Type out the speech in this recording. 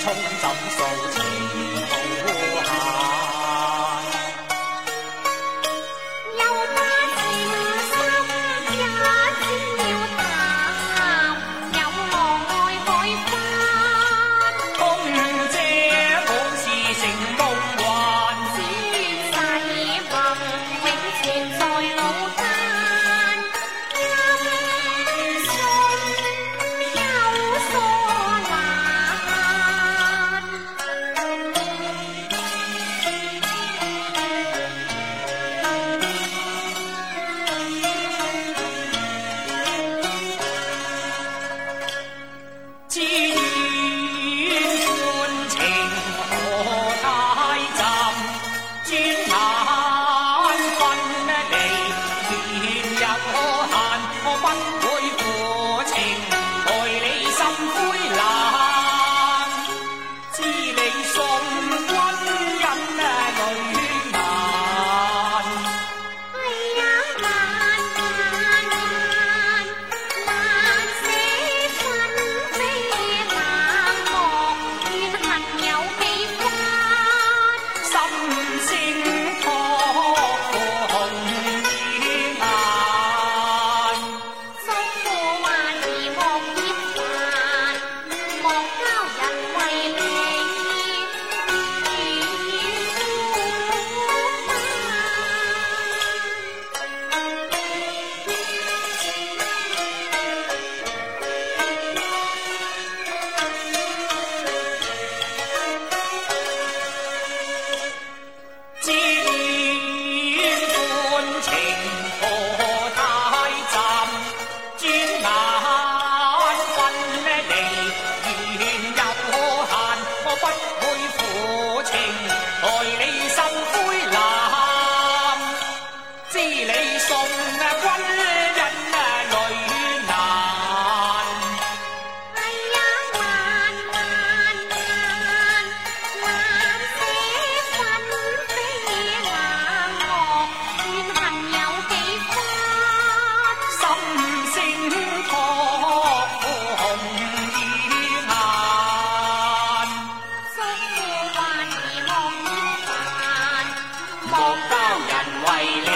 冲针数情 Bye.